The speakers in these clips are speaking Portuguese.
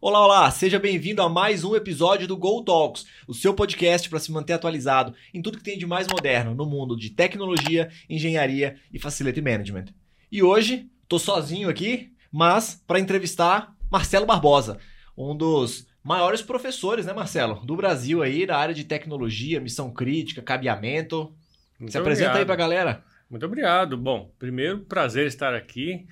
Olá, olá! Seja bem-vindo a mais um episódio do Go Talks, o seu podcast para se manter atualizado em tudo que tem de mais moderno no mundo de tecnologia, engenharia e facility management. E hoje, tô sozinho aqui, mas para entrevistar Marcelo Barbosa, um dos maiores professores, né, Marcelo, do Brasil aí, da área de tecnologia, missão crítica, cabeamento. Muito se apresenta obrigado. aí pra galera. Muito obrigado. Bom, primeiro, prazer estar aqui.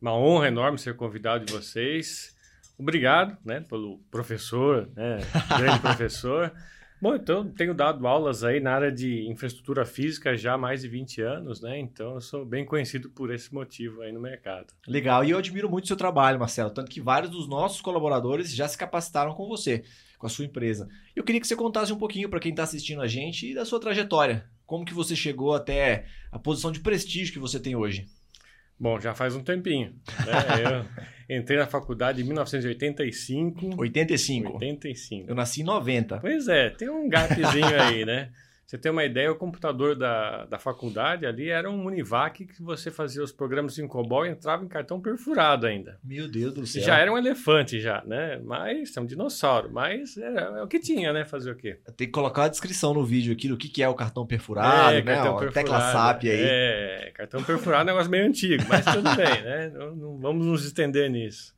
Uma honra enorme ser convidado de vocês. Obrigado, né, pelo professor, né, grande professor. Bom, então, tenho dado aulas aí na área de infraestrutura física já há mais de 20 anos, né? Então, eu sou bem conhecido por esse motivo aí no mercado. Legal, e eu admiro muito o seu trabalho, Marcelo, tanto que vários dos nossos colaboradores já se capacitaram com você, com a sua empresa. Eu queria que você contasse um pouquinho para quem está assistindo a gente e da sua trajetória. Como que você chegou até a posição de prestígio que você tem hoje? Bom, já faz um tempinho. Né? Eu entrei na faculdade em 1985. 85. 85. Eu nasci em 90. Pois é, tem um gapzinho aí, né? Você tem uma ideia, o computador da, da faculdade ali era um Univac que você fazia os programas em COBOL e entrava em cartão perfurado ainda. Meu Deus do céu. Já era um elefante já, né? Mas é um dinossauro, mas é, é o que tinha, né? Fazer o quê? Tem que colocar a descrição no vídeo aqui do que, que é o cartão perfurado, é, né? cartão Ó, perfurado. Tecla SAP aí. É, cartão perfurado é um negócio meio antigo, mas tudo bem, né? Não, não vamos nos estender nisso.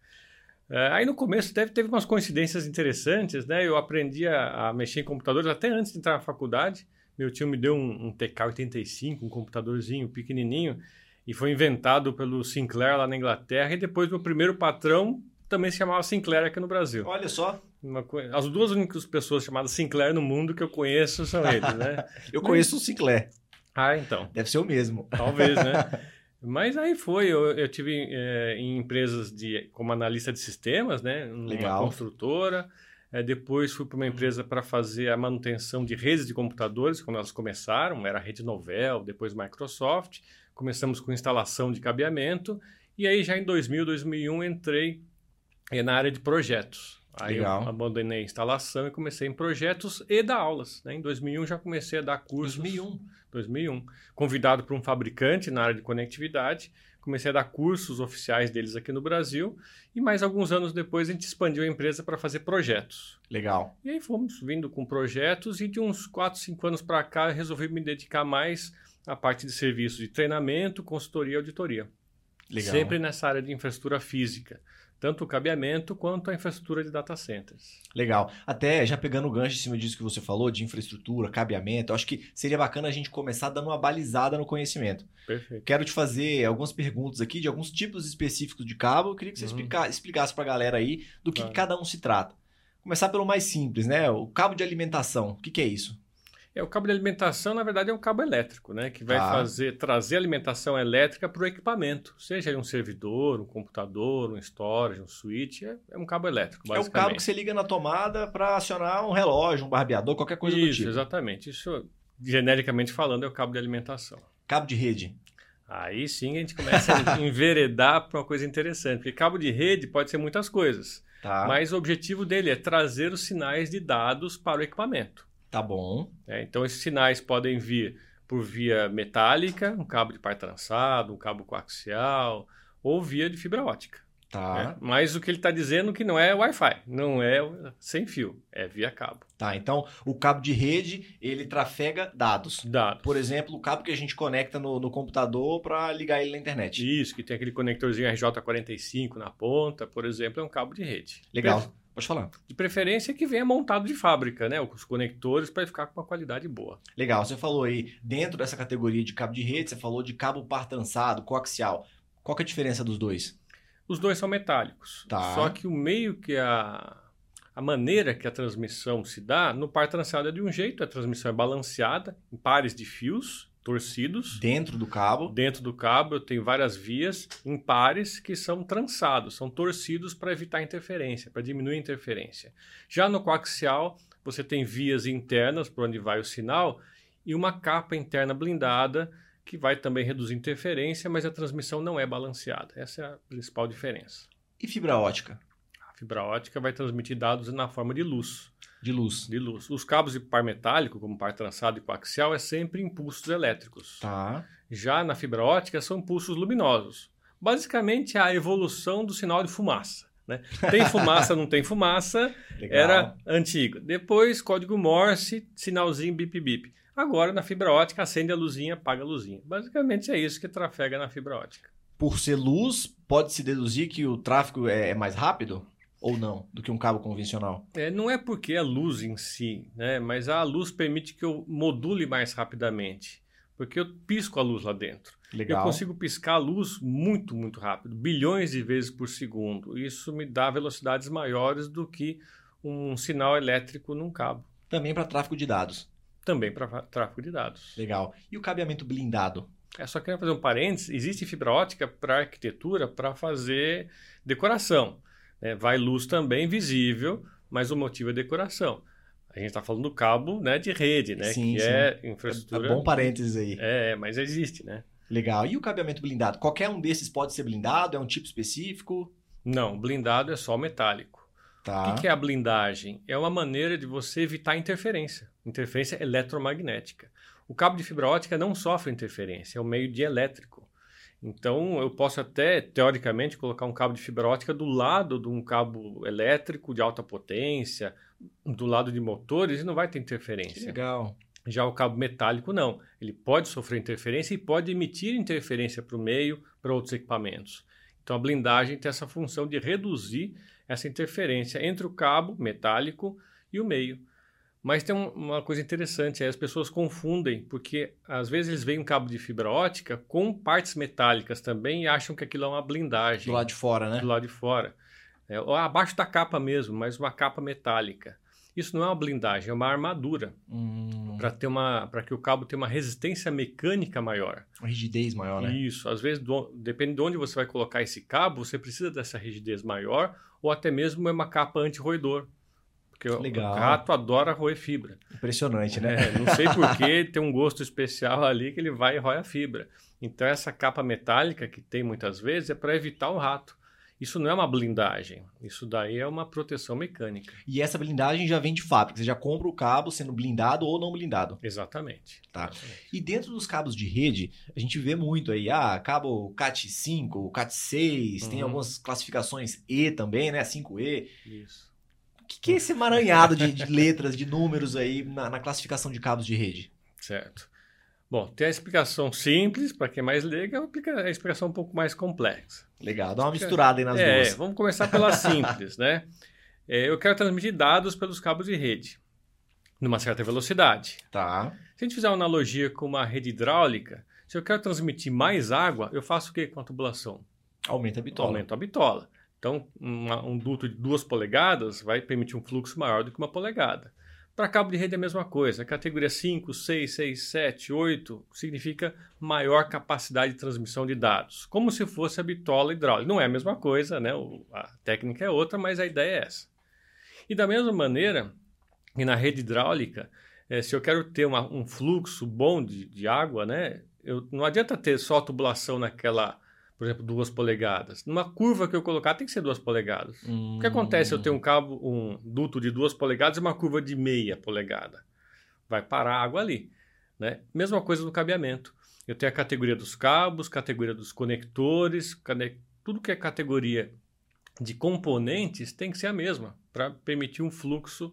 É, aí no começo teve, teve umas coincidências interessantes, né? Eu aprendi a, a mexer em computadores até antes de entrar na faculdade. Meu tio me deu um, um TK-85, um computadorzinho pequenininho, e foi inventado pelo Sinclair lá na Inglaterra. E depois meu primeiro patrão também se chamava Sinclair aqui no Brasil. Olha só, Uma co- As duas únicas pessoas chamadas Sinclair no mundo que eu conheço são eles, né? eu conheço o Sinclair. Ah, então. Deve ser o mesmo. Talvez, né? Mas aí foi, eu, eu tive é, em empresas de, como analista de sistemas, né? Legal. construtora. É, depois fui para uma empresa para fazer a manutenção de redes de computadores, quando elas começaram, era a rede Novell, depois Microsoft. Começamos com instalação de cabeamento. E aí já em 2000, 2001 entrei é, na área de projetos. Aí Legal. eu abandonei a instalação e comecei em projetos e dar aulas. Né? Em 2001 já comecei a dar cursos. 2001. 2001. Convidado por um fabricante na área de conectividade, comecei a dar cursos oficiais deles aqui no Brasil e mais alguns anos depois a gente expandiu a empresa para fazer projetos. Legal. E aí fomos vindo com projetos e de uns 4, 5 anos para cá eu resolvi me dedicar mais à parte de serviços de treinamento, consultoria e auditoria. Legal. Sempre nessa área de infraestrutura física, tanto o cabeamento quanto a infraestrutura de data centers. Legal. Até já pegando o gancho em cima disso que você falou, de infraestrutura, cabeamento, acho que seria bacana a gente começar dando uma balizada no conhecimento. Perfeito. Quero te fazer algumas perguntas aqui de alguns tipos específicos de cabo. Eu queria que você Uhum. explica- explicasse para a galera aí do que, Claro. cada um se trata. Começar pelo mais simples, né? O cabo de alimentação. O que, que é isso? É, o cabo de alimentação, na verdade, é um cabo elétrico, né? Que vai Tá. fazer, trazer alimentação elétrica para o equipamento. Seja um servidor, um computador, um storage, um switch, é, é um cabo elétrico, É o cabo que você liga na tomada para acionar um relógio, um barbeador, qualquer coisa do Isso, tipo. exatamente. Isso, genericamente falando, é o cabo de alimentação. Cabo de rede. Aí sim a gente começa a enveredar para uma coisa interessante. Porque cabo de rede pode ser muitas coisas. Tá. Mas o objetivo dele é trazer os sinais de dados para o equipamento. Tá bom. né? Então, esses sinais podem vir por via metálica, um cabo de par trançado, um cabo coaxial, ou via de fibra ótica. Tá. né? Mas o que ele está dizendo que não é Wi-Fi, não é sem fio, é via cabo. Tá. Então, o cabo de rede, ele trafega dados. Dados. Por exemplo, o cabo que a gente conecta no, no computador para ligar ele na internet. Isso, que tem aquele conectorzinho RJ45 na ponta, por exemplo, é um cabo de rede. Legal. Pode falar. De preferência que venha montado de fábrica, né? Os conectores para ficar com uma qualidade boa. Legal. Você falou aí, dentro dessa categoria de cabo de rede, você falou de cabo par trançado, coaxial. Qual que é a diferença dos dois? Os dois são metálicos. Tá. Só que o meio que a, a maneira que a transmissão se dá, no par trançado é de um jeito, a transmissão é balanceada em pares de fios torcidos. Dentro do cabo. Dentro do cabo eu tenho várias vias em pares que são trançados, são torcidos para evitar interferência, para diminuir a interferência. Já no coaxial, você tem vias internas por onde vai o sinal e uma capa interna blindada que vai também reduzir interferência, mas a transmissão não é balanceada. Essa é a principal diferença. E fibra ótica? A fibra ótica vai transmitir dados na forma de luz. De luz. De luz. Os cabos de par metálico, como par trançado e coaxial, é sempre impulsos elétricos. Tá. Já na fibra ótica são impulsos luminosos. Basicamente, a evolução do sinal de fumaça. Né? Tem fumaça, não tem fumaça, Legal. era antigo. Depois, código Morse, sinalzinho bip-bip. Agora, na fibra ótica, acende a luzinha, apaga a luzinha. Basicamente, é isso que trafega na fibra ótica. Por ser luz, pode-se deduzir que o tráfego é, é mais rápido? Ou não, do que um cabo convencional? É, não é porque a luz em si, né? mas a luz permite que eu module mais rapidamente. Porque eu pisco a luz lá dentro. Legal. Eu consigo piscar a luz muito, muito rápido, bilhões de vezes por segundo. Isso me dá velocidades maiores do que um sinal elétrico num cabo. Também para tráfego de dados. Também para tráfego de dados. Legal. E o cabeamento blindado? É só queria fazer um parênteses: existe fibra ótica para arquitetura para fazer decoração. Né? Vai luz também visível, mas o motivo é decoração. A gente está falando do cabo né, de rede, né? Sim, que sim. é É, infraestrutura. bom parênteses aí. É, mas existe, né? Legal. E o cabeamento blindado? Qualquer um desses pode ser blindado? É um tipo específico? Não, blindado é só metálico. Tá. O que, é a blindagem? É uma maneira de você evitar interferência, interferência eletromagnética. O cabo de fibra ótica não sofre interferência, é um meio de elétrico. Então, eu posso até, teoricamente, colocar um cabo de fibra ótica do lado de um cabo elétrico de alta potência, do lado de motores, e não vai ter Que interferência. legal. Já o cabo metálico, não. Ele pode sofrer interferência e pode emitir interferência para o meio, para outros equipamentos. Então, a blindagem tem essa função de reduzir essa interferência entre o cabo metálico e o meio. Mas tem um- uma coisa interessante, aí as pessoas confundem, porque às vezes eles veem um cabo de fibra ótica com partes metálicas também e acham que aquilo é uma blindagem Do lado de fora, né? do lado de fora. É, ou abaixo da capa mesmo, mas uma capa metálica. Isso não é uma blindagem, é uma armadura Hum, para ter uma para que o cabo tenha uma resistência mecânica maior. uma rigidez maior, né? Isso, às vezes do, depende de onde você vai colocar esse cabo, você precisa dessa rigidez maior ou até mesmo é uma capa anti-roedor. Porque o- Legal. o rato adora roer fibra. Impressionante, né? É, não sei porquê, tem um gosto especial ali que ele vai e rói a fibra. Então essa capa metálica que tem muitas vezes é para evitar o rato. Isso não é uma blindagem, isso daí é uma proteção mecânica. E essa blindagem já vem de fábrica. Você já compra o cabo sendo blindado ou não blindado. Exatamente. Tá. Exatamente. E dentro dos cabos de rede, a gente vê muito aí, ah, cabo CAT5, CAT6, tem Uhum. algumas classificações E também, né? 5E. Isso. O que, que é esse emaranhado de, de letras, de números aí na, na classificação de cabos de rede? Certo. Bom, tem a explicação simples, para quem é mais leiga, a explicação um pouco mais complexa. Legal, dá uma misturada aí nas é, duas. vamos começar pela simples, né? É, eu quero transmitir dados pelos cabos de rede, numa certa velocidade. Tá. Se a gente fizer uma analogia com uma rede hidráulica, se eu quero transmitir mais água, eu faço o que com a tubulação? Aumenta a bitola. Aumento a bitola. Então, uma- um duto de duas polegadas vai permitir um fluxo maior do que uma polegada. Para cabo de rede é a mesma coisa. Categoria 5, 6, 6, 7, 8 significa maior capacidade de transmissão de dados. Como se fosse a bitola hidráulica. Não é a mesma coisa, né? O- a técnica é outra, mas a ideia é essa. E da mesma maneira, e na rede hidráulica, eh, se eu quero ter uma- um fluxo bom de, de água, né? Eu, não adianta ter só tubulação naquela, por exemplo, duas polegadas. Numa curva que eu colocar tem que ser duas polegadas. Hum, O que acontece se eu tenho um cabo, um duto de duas polegadas e uma curva de meia polegada? Vai parar a água ali. Né? Mesma coisa no cabeamento. Eu tenho a categoria dos cabos, categoria dos conectores, cane- tudo que é categoria de componentes tem que ser a mesma para permitir um fluxo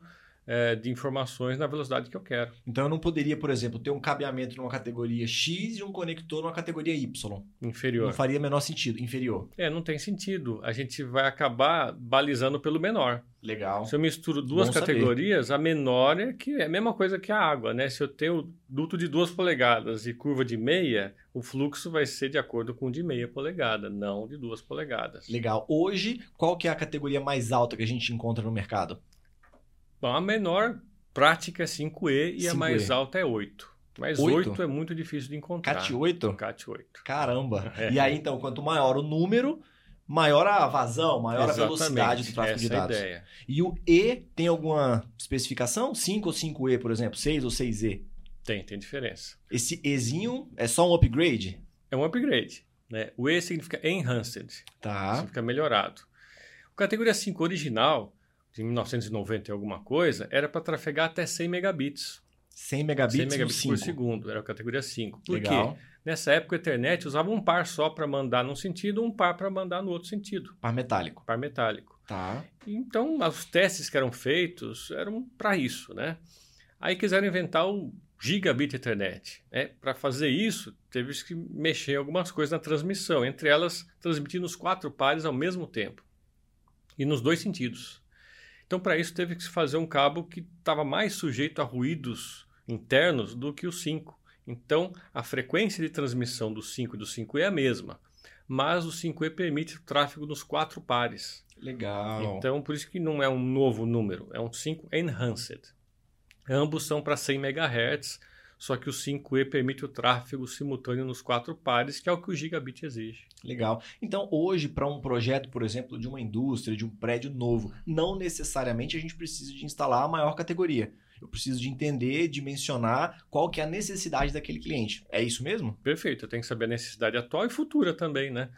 eh, de informações na velocidade que eu quero. Então eu não poderia, por exemplo, ter um cabeamento numa categoria X e um conector numa categoria Y. Inferior. Não faria menor sentido. Inferior. É, não tem sentido. A gente vai acabar balizando pelo menor. Legal. Se eu misturo duas Bom saber. categorias, a menor é que é a mesma coisa que a água, né? Se eu tenho duto de duas polegadas e curva de meia, o fluxo vai ser de acordo com o de meia polegada, não de duas polegadas. Legal. Hoje, qual que é a categoria mais alta que a gente encontra no mercado? Bom, a menor prática é 5E e a 5E. mais alta é 8. Mas Oito? 8 é muito difícil de encontrar. CAT 8? CAT 8. Caramba. É. E aí, então, quanto maior o número, maior a vazão, maior a velocidade do tráfego essa de dados. É a ideia. E o E tem alguma especificação? 5 ou 5E, por exemplo? 6 ou 6E? Tem, tem diferença. Esse Ezinho é só um upgrade? É um upgrade. Né? O E significa enhanced. Tá. significa melhorado. O categoria 5 original, de 1990 e alguma coisa, era para trafegar até 100 megabits. 100 megabits, 100 megabits por 5. segundo, era a categoria 5. Por Legal. quê? Nessa época, o Ethernet usava um par só para mandar num sentido, um par para mandar no outro sentido. Par metálico. Par metálico. Tá. Então, os testes que eram feitos eram para isso, né? Aí quiseram inventar o gigabit Ethernet. Né? Para fazer isso, teve que mexer em algumas coisas na transmissão, entre elas transmitindo os quatro pares ao mesmo tempo e nos dois sentidos. Então, para isso, teve que se fazer um cabo que estava mais sujeito a ruídos internos do que o 5. Então, a frequência de transmissão do 5 e do 5E é a mesma, mas o 5E permite o tráfego nos quatro pares. Legal. Então, por isso que não é um novo número, é um 5 enhanced. Ambos são para 100 MHz, só que o 5E permite o tráfego simultâneo nos quatro pares, que é o que o gigabit exige. Legal. Então, hoje, para um projeto, por exemplo, de uma indústria, de um prédio novo, não necessariamente a gente precisa de instalar a maior categoria. Eu preciso de entender, dimensionar qual que é a necessidade daquele cliente. É isso mesmo? Perfeito. Eu tenho que saber a necessidade atual e futura também, né?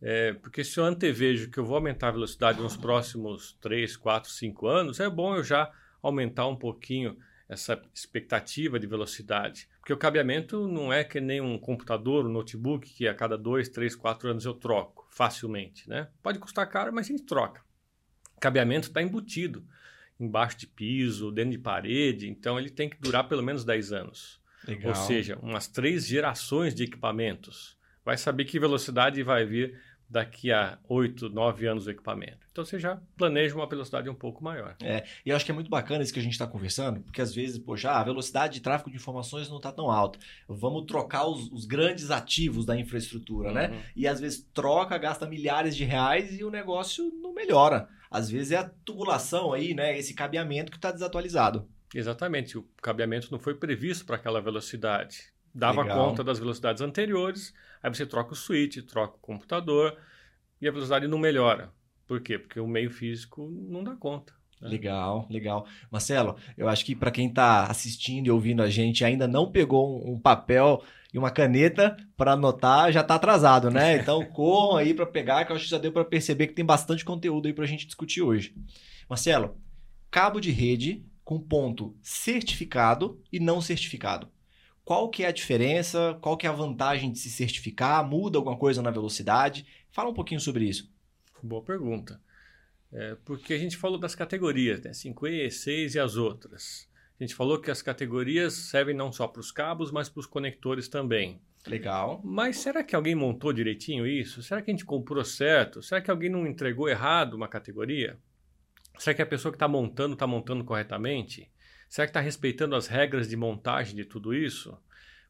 É, porque se eu antevejo que eu vou aumentar a velocidade nos próximos 3, 4, 5 anos, é bom eu já aumentar um pouquinho essa expectativa de velocidade. Porque o cabeamento não é que nem um computador, um notebook, que a cada 2, 3, 4 anos eu troco facilmente. Né? Pode custar caro, mas a gente troca. O cabeamento está embutido embaixo de piso, dentro de parede, então ele tem que durar pelo menos 10 anos. Legal. Ou seja, umas três gerações de equipamentos. Vai saber que velocidade vai vir daqui a 8, 9 anos o equipamento. Então você já planeja uma velocidade um pouco maior. É, e eu acho que é muito bacana isso que a gente está conversando, porque às vezes, poxa, a velocidade de tráfego de informações não está tão alta. Vamos trocar os, os, grandes ativos da infraestrutura, né? uhum. né? E às vezes troca, gasta milhares de reais e o negócio não melhora. Às vezes é a tubulação aí, né? Esse cabeamento que está desatualizado. Exatamente. O cabeamento não foi previsto para aquela velocidade. Dava Legal. conta das velocidades anteriores, aí você troca o switch, troca o computador e a velocidade não melhora. Por quê? Porque o meio físico não dá conta. Né? Legal, legal. Marcelo, eu acho que para quem está assistindo e ouvindo a gente ainda não pegou um, papel e uma caneta para anotar, já está atrasado, né? Então corram aí para pegar, que eu acho que já deu para perceber que tem bastante conteúdo aí para a gente discutir hoje. Marcelo, cabo de rede com ponto certificado e não certificado. Qual que é a diferença? Qual que é a vantagem de se certificar? Muda alguma coisa na velocidade? Fala um pouquinho sobre isso. Boa pergunta. É, porque a gente falou das categorias, né? 5E, 6 e as outras. A gente falou que as categorias servem não só para os cabos, mas para os conectores também. Legal. Mas será que alguém montou direitinho isso? Será que a gente comprou certo? Será que alguém não entregou errado uma categoria? Será que a pessoa que está montando está montando corretamente? Será que está respeitando as regras de montagem de tudo isso?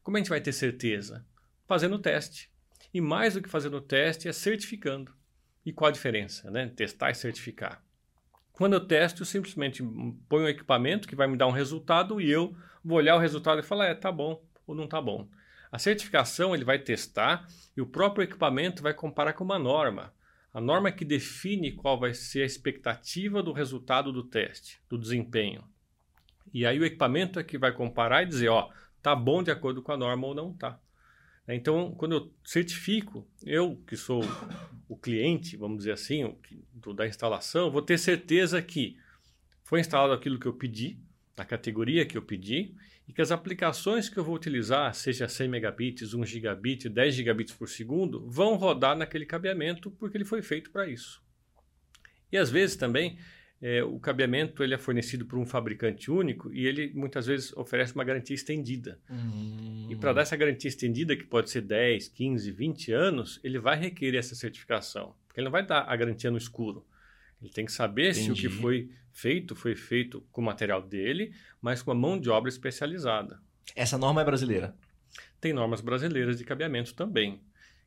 Como a gente vai ter certeza? Fazendo o teste. E mais do que fazendo o teste, é certificando. E qual a diferença? Né? Testar e certificar. Quando eu testo, eu simplesmente ponho um equipamento que vai me dar um resultado e eu vou olhar o resultado e falar, é, tá bom ou não tá bom. A certificação ele vai testar e o próprio equipamento vai comparar com uma norma. A norma que define qual vai ser a expectativa do resultado do teste, do desempenho. E aí o equipamento é que vai comparar e dizer, ó, tá bom de acordo com a norma ou não tá. Então, quando eu certifico, eu que sou o cliente, vamos dizer assim, o, da instalação, vou ter certeza que foi instalado aquilo que eu pedi, na categoria que eu pedi, e que as aplicações que eu vou utilizar, seja 100 megabits, 1 gigabit, 10 gigabits por segundo, vão rodar naquele cabeamento porque ele foi feito para isso. E às vezes também é, o cabeamento ele é fornecido por um fabricante único e ele muitas vezes oferece uma garantia estendida. Uhum. E para dar essa garantia estendida, que pode ser 10, 15, 20 anos, ele vai requerer essa certificação. Porque ele não vai dar a garantia no escuro. Ele tem que saber Entendi. se o que foi feito foi feito com o material dele, mas com a mão de obra especializada. Essa norma é brasileira? Tem normas brasileiras de cabeamento também,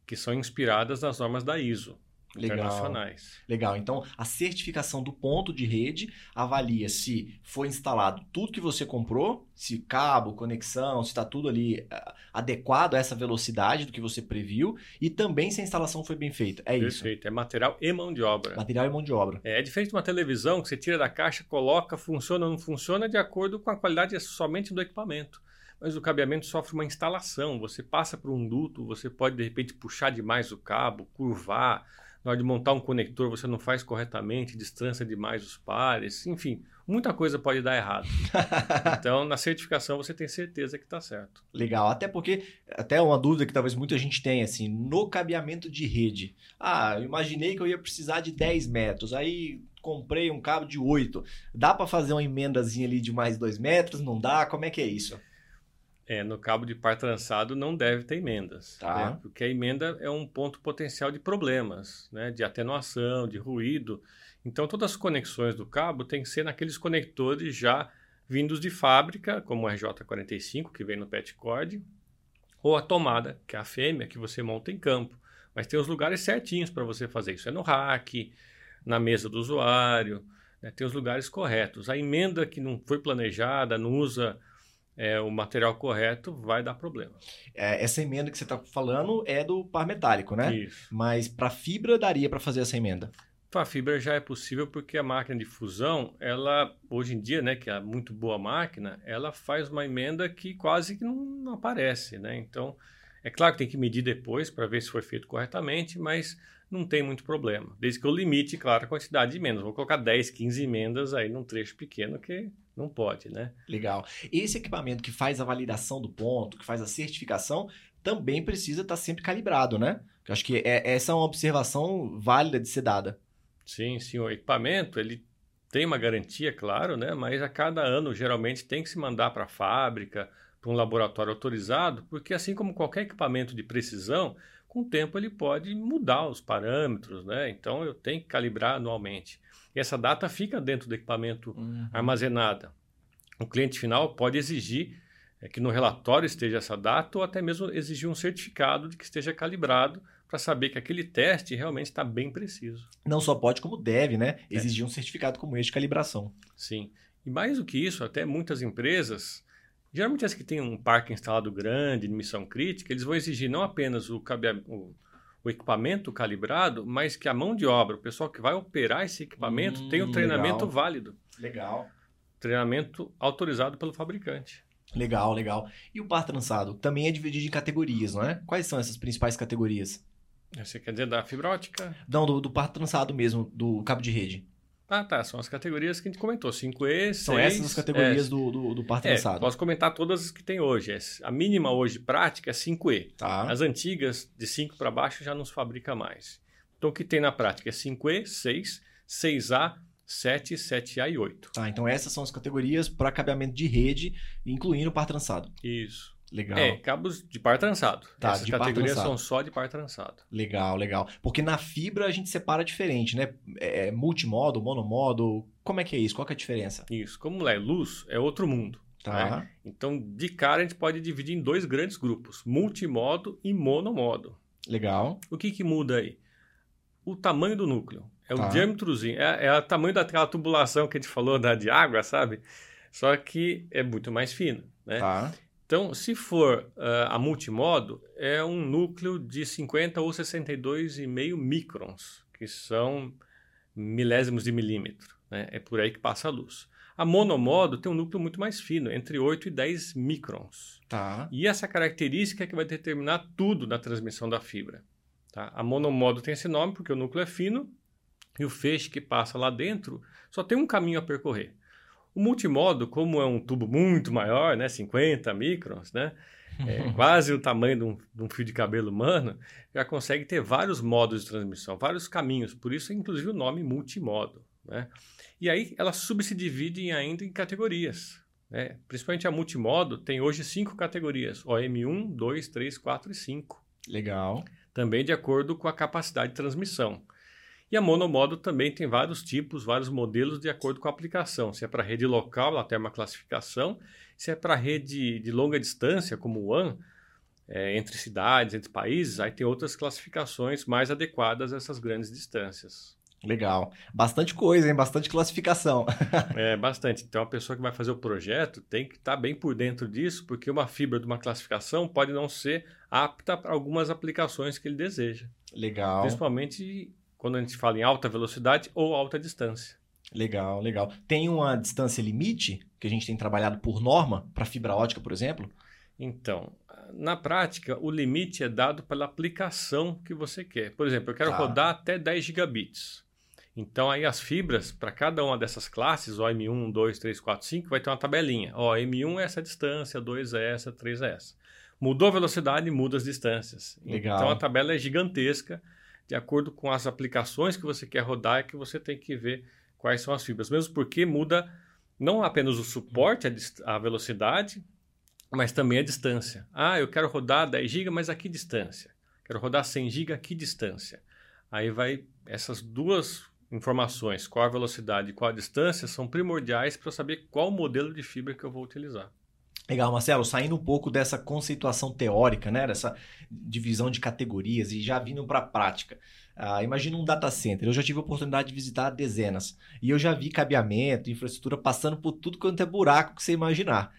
que são inspiradas nas normas da ISO. Legal. internacionais. Legal. Então, a certificação do ponto de rede avalia se foi instalado tudo que você comprou, se cabo, conexão, se está tudo ali uh, adequado a essa velocidade do que você previu e também se a instalação foi bem feita. É Perfeito. isso. Perfeito. É material e mão de obra. Material e mão de obra. É, é diferente de uma televisão que você tira da caixa, coloca, funciona ou não funciona de acordo com a qualidade somente do equipamento mas o cabeamento sofre uma instalação. Você passa por um duto, você pode de repente puxar demais o cabo, curvar, na hora de montar um conector você não faz corretamente, distância demais os pares, enfim, muita coisa pode dar errado. então, na certificação você tem certeza que está certo. Legal, até porque, até uma dúvida que talvez muita gente tenha, assim, no cabeamento de rede. Ah, eu imaginei que eu ia precisar de 10 metros, aí comprei um cabo de 8. Dá para fazer uma emendazinha ali de mais 2 metros? Não dá? Como é que é isso? É, no cabo de par trançado não deve ter emendas, tá. né? porque a emenda é um ponto potencial de problemas, né? de atenuação, de ruído. Então, todas as conexões do cabo têm que ser naqueles conectores já vindos de fábrica, como o RJ45, que vem no pet cord, ou a tomada, que é a fêmea, que você monta em campo. Mas tem os lugares certinhos para você fazer isso. É no rack, na mesa do usuário, né? tem os lugares corretos. A emenda que não foi planejada, não usa é, o material correto, vai dar problema. É, essa emenda que você está falando é do par metálico, né? Isso. Mas para fibra daria para fazer essa emenda? Para fibra já é possível porque a máquina de fusão, ela hoje em dia, né, que é muito boa máquina, ela faz uma emenda que quase que não, não aparece, né? Então, é claro que tem que medir depois para ver se foi feito corretamente, mas não tem muito problema. Desde que eu limite, claro, a quantidade de emendas. Vou colocar 10, 15 emendas aí num trecho pequeno que não pode, né? Legal. Esse equipamento que faz a validação do ponto, que faz a certificação, também precisa estar sempre calibrado, né? Eu acho que é, essa é uma observação válida de ser dada. Sim, sim. O equipamento, ele tem uma garantia, claro, né? Mas a cada ano, geralmente, tem que se mandar para a fábrica, para um laboratório autorizado, porque assim como qualquer equipamento de precisão, com o tempo ele pode mudar os parâmetros, né? Então eu tenho que calibrar anualmente. E essa data fica dentro do equipamento Uhum. armazenada. O cliente final pode exigir é, que no relatório esteja essa data ou até mesmo exigir um certificado de que esteja calibrado para saber que aquele teste realmente está bem preciso. Não só pode, como deve, né? Exigir um certificado como este de calibração. Sim. E mais do que isso, até muitas empresas, geralmente as que têm um parque instalado grande, de missão crítica, eles vão exigir não apenas o, cabea- o- o equipamento calibrado, mas que a mão de obra, o pessoal que vai operar esse equipamento, Hum, tenha um treinamento legal. válido. Legal. Treinamento autorizado pelo fabricante. Legal, legal. E o par trançado também é dividido em categorias, não é? Quais são essas principais categorias? Você quer dizer da fibra ótica? Não, do, do par trançado mesmo, do cabo de rede. Ah, tá. São as categorias que a gente comentou. 5E, 6... São essas as categorias é, do, do, do par É, trançado. posso comentar todas as que tem hoje. A mínima hoje prática é 5E. Tá. As antigas, de 5 para baixo, já não se fabrica mais. Então, o que tem na prática é 5E, 6, 6A, 7, 7A e 8. Tá, então essas são as categorias para cabeamento de rede, incluindo o par trançado. Isso. Legal. É, cabos de par trançado. Tá, Essas categorias são só de par trançado. Legal, legal. Porque na fibra a gente separa diferente, né? É, multimodo, monomodo. Como é que é isso? Qual que é a diferença? Isso. Como é luz, é outro mundo. Tá. Então, de cara, a gente pode dividir em dois grandes grupos: multimodo e monomodo. Legal. O que, que muda aí? O tamanho do núcleo. É Tá. o diâmetrozinho. É, é o tamanho daquela tubulação que a gente falou da, de água, sabe? Só que é muito mais fino. Né? Tá. Então, se for ah, a multimodo, é um núcleo de 50 ou 62,5 microns, que são milésimos de milímetro. Né? É por aí que passa a luz. A monomodo tem um núcleo muito mais fino, entre 8 e 10 microns. Tá. E essa característica é que vai determinar tudo na transmissão da fibra. Tá? A monomodo tem esse nome porque o núcleo é fino e o feixe que passa lá dentro só tem um caminho a percorrer. O multimodo, como é um tubo muito maior, né, 50 microns, né, é quase o tamanho de um, de um fio de cabelo humano, já consegue ter vários modos de transmissão, vários caminhos. Por isso, inclusive, o nome multimodo. Né? E aí ela subdivide ainda em categorias. Né? Principalmente a multimodo tem hoje cinco categorias: OM1, 2, 3, 4 e 5. Legal. Também de acordo com a capacidade de transmissão. E a monomodo também tem vários tipos, vários modelos de acordo com a aplicação. Se é para rede local, ela tem uma classificação. Se é para rede de longa distância, como o WAN, é, entre cidades, entre países, aí tem outras classificações mais adequadas a essas grandes distâncias. Legal. Bastante coisa, hein? Bastante classificação. É, bastante. Então, a pessoa que vai fazer o projeto tem que estar bem por dentro disso, porque uma fibra de uma classificação pode não ser apta para algumas aplicações que ele deseja. Legal. Principalmente quando a gente fala em alta velocidade ou alta distância. Legal, legal. Tem uma distância limite que a gente tem trabalhado por norma para fibra ótica, por exemplo? Então, na prática, o limite é dado pela aplicação que você quer. Por exemplo, eu quero Tá. rodar até 10 gigabits. Então, aí as fibras, para cada uma dessas classes, ó, M1, 2, 3, 4, 5, vai ter uma tabelinha. Ó, M1 é essa distância, 2 é essa, 3 é essa. Mudou a velocidade, muda as distâncias. Legal. Então, a tabela é gigantesca. De acordo com as aplicações que você quer rodar, é que você tem que ver quais são as fibras. Mesmo porque muda não apenas o suporte, a, a velocidade, mas também a distância. Ah, eu quero rodar 10 GB, mas a que distância? Quero rodar 100 GB, a que distância? Aí vai essas duas informações, qual a velocidade e qual a distância, são primordiais para eu saber qual modelo de fibra que eu vou utilizar. Legal, Marcelo, saindo um pouco dessa conceituação teórica, né, dessa divisão de categorias e já vindo para a prática. Ah, imagina um data center. Eu já tive a oportunidade de visitar dezenas e eu já vi cabeamento, infraestrutura passando por tudo quanto é buraco que você imaginar.